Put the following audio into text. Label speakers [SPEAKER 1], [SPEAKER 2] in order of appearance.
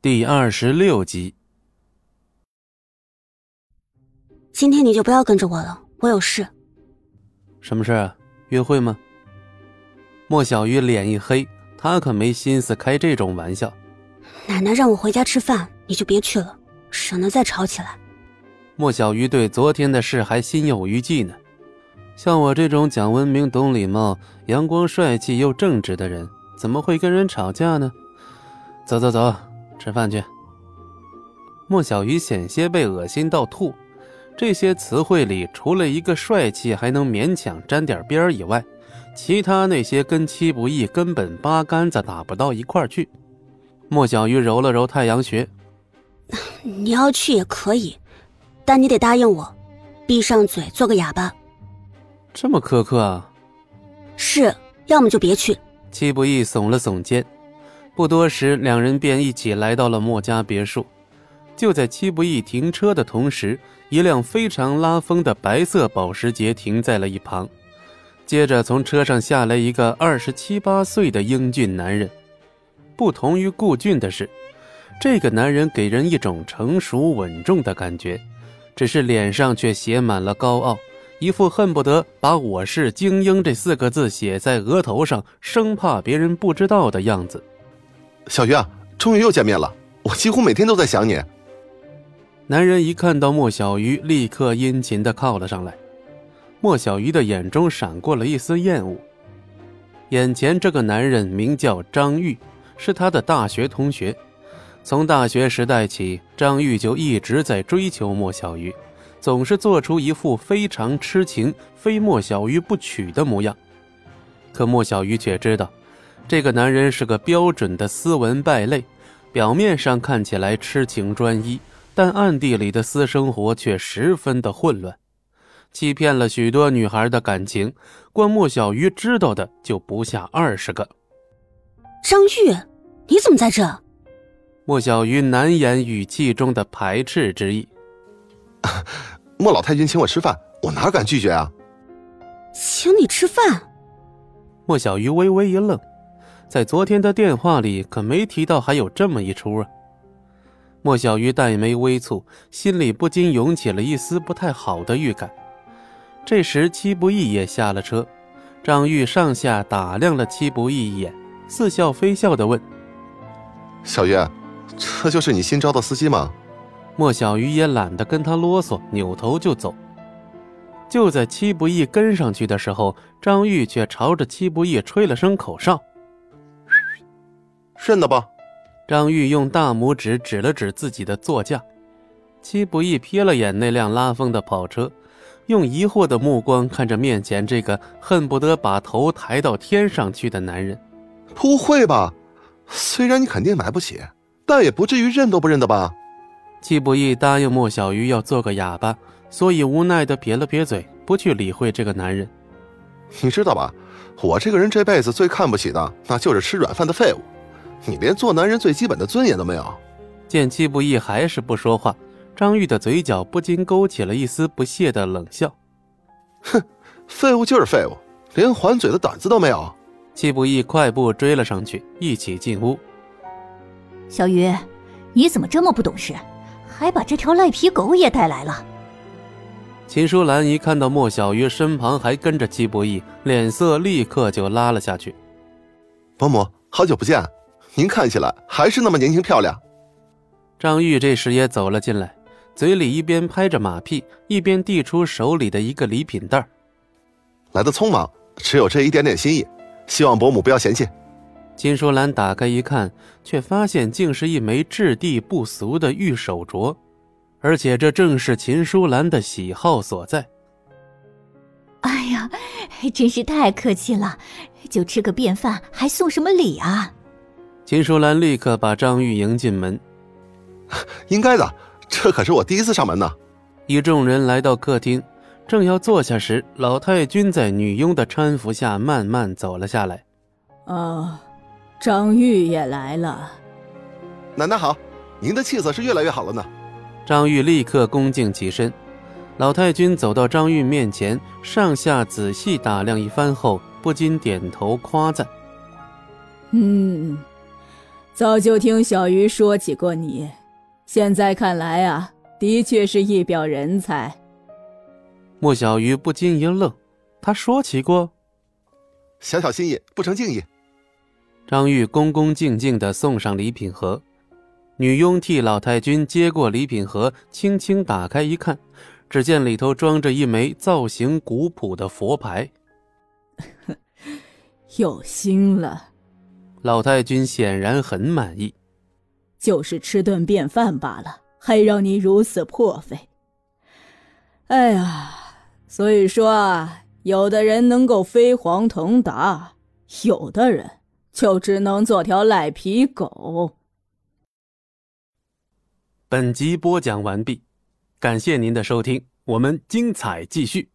[SPEAKER 1] 第二十六集。
[SPEAKER 2] 今天你就不要跟着我了，我有事。
[SPEAKER 1] 什么事啊？约会吗？莫小鱼脸一黑，他可没心思开这种玩笑。
[SPEAKER 2] 奶奶让我回家吃饭，你就别去了，省得再吵起来。
[SPEAKER 1] 莫小鱼对昨天的事还心有余悸呢。像我这种讲文明、懂礼貌、阳光帅气又正直的人，怎么会跟人吵架呢？走走走。吃饭去。莫小鱼险些被恶心到吐，这些词汇里除了一个帅气还能勉强沾点边儿以外，其他那些跟戚不义根本八竿子打不到一块儿去。莫小鱼揉了揉太阳穴，
[SPEAKER 2] 你要去也可以，但你得答应我，闭上嘴做个哑巴。
[SPEAKER 1] 这么苛刻啊？
[SPEAKER 2] 是，要么就别去。
[SPEAKER 1] 戚不义耸了耸肩。不多时，两人便一起来到了莫家别墅。就在戚不义停车的同时，一辆非常拉风的白色保时捷停在了一旁。接着，从车上下来一个二十七八岁的英俊男人。不同于顾俊的是，这个男人给人一种成熟稳重的感觉，只是脸上却写满了高傲，一副恨不得把我是精英这四个字写在额头上，生怕别人不知道的样子。
[SPEAKER 3] 小鱼啊，终于又见面了！我几乎每天都在想你。
[SPEAKER 1] 男人一看到莫小鱼，立刻殷勤的靠了上来。莫小鱼的眼中闪过了一丝厌恶。眼前这个男人名叫张玉，是他的大学同学。从大学时代起，张玉就一直在追求莫小鱼，总是做出一副非常痴情、非莫小鱼不娶的模样。可莫小鱼却知道。这个男人是个标准的斯文败类，表面上看起来痴情专一，但暗地里的私生活却十分的混乱，欺骗了许多女孩的感情。关莫小鱼知道的就不下二十个。
[SPEAKER 2] 张玉，你怎么在这？
[SPEAKER 1] 莫小鱼难掩语气中的排斥之意。
[SPEAKER 3] 莫老太君请我吃饭，我哪敢拒绝啊？
[SPEAKER 2] 请你吃饭？
[SPEAKER 1] 莫小鱼微微一愣。在昨天的电话里可没提到还有这么一出啊！莫小鱼黛眉微蹙，心里不禁涌起了一丝不太好的预感。这时，戚不义也下了车，张玉上下打量了戚不义一眼，似笑非笑地问：“
[SPEAKER 3] 小鱼，这就是你新招的司机吗？”
[SPEAKER 1] 莫小鱼也懒得跟他啰嗦，扭头就走。就在戚不义跟上去的时候，张玉却朝着戚不义吹了声口哨。
[SPEAKER 3] 认得吧？
[SPEAKER 1] 张玉用大拇指指了指自己的座驾，戚不义瞥了眼那辆拉风的跑车，用疑惑的目光看着面前这个恨不得把头抬到天上去的男人。
[SPEAKER 3] 不会吧？虽然你肯定买不起，但也不至于认都不认得吧？
[SPEAKER 1] 戚不义答应莫小鱼要做个哑巴，所以无奈的撇了撇嘴，不去理会这个男人。
[SPEAKER 3] 你知道吧？我这个人这辈子最看不起的，那就是吃软饭的废物。你连做男人最基本的尊严都没有。
[SPEAKER 1] 见戚不义还是不说话，张玉的嘴角不禁勾起了一丝不屑的冷笑。
[SPEAKER 3] 哼，废物就是废物，连还嘴的胆子都没有。
[SPEAKER 1] 戚不义快步追了上去，一起进屋。
[SPEAKER 4] 小鱼，你怎么这么不懂事，还把这条赖皮狗也带来了？
[SPEAKER 1] 秦淑兰一看到莫小鱼身旁还跟着戚不义，脸色立刻就拉了下去。
[SPEAKER 3] 伯母，好久不见。您看起来还是那么年轻漂亮。
[SPEAKER 1] 张玉这时也走了进来，嘴里一边拍着马屁，一边递出手里的一个礼品袋。
[SPEAKER 3] 来的匆忙，只有这一点点心意，希望伯母不要嫌弃。
[SPEAKER 1] 金淑兰打开一看，却发现竟是一枚质地不俗的玉手镯，而且这正是秦淑兰的喜好所在。
[SPEAKER 4] 哎呀，真是太客气了，就吃个便饭，还送什么礼啊？
[SPEAKER 1] 秦淑兰立刻把张玉迎进门。
[SPEAKER 3] 应该的，这可是我第一次上门呢。
[SPEAKER 1] 一众人来到客厅，正要坐下时，老太君在女佣的搀扶下慢慢走了下来。
[SPEAKER 5] 啊，张玉也来了。
[SPEAKER 3] 奶奶好，您的气色是越来越好了呢。
[SPEAKER 1] 张玉立刻恭敬起身。老太君走到张玉面前，上下仔细打量一番后，不禁点头夸赞：“
[SPEAKER 5] 嗯。”早就听小鱼说起过你，现在看来啊，的确是一表人才。
[SPEAKER 1] 莫小鱼不禁一愣，他说起过。
[SPEAKER 3] 小小心意，不成敬意。
[SPEAKER 1] 张玉恭恭敬敬地送上礼品盒，女佣替老太君接过礼品盒，轻轻打开一看，只见里头装着一枚造型古朴的佛牌。
[SPEAKER 5] 有心了，
[SPEAKER 1] 老太君显然很满意。
[SPEAKER 5] 就是吃顿便饭罢了，还让你如此破费。哎呀，所以说啊，有的人能够飞黄腾达，有的人就只能做条赖皮狗。
[SPEAKER 1] 本集播讲完毕，感谢您的收听，我们精彩继续。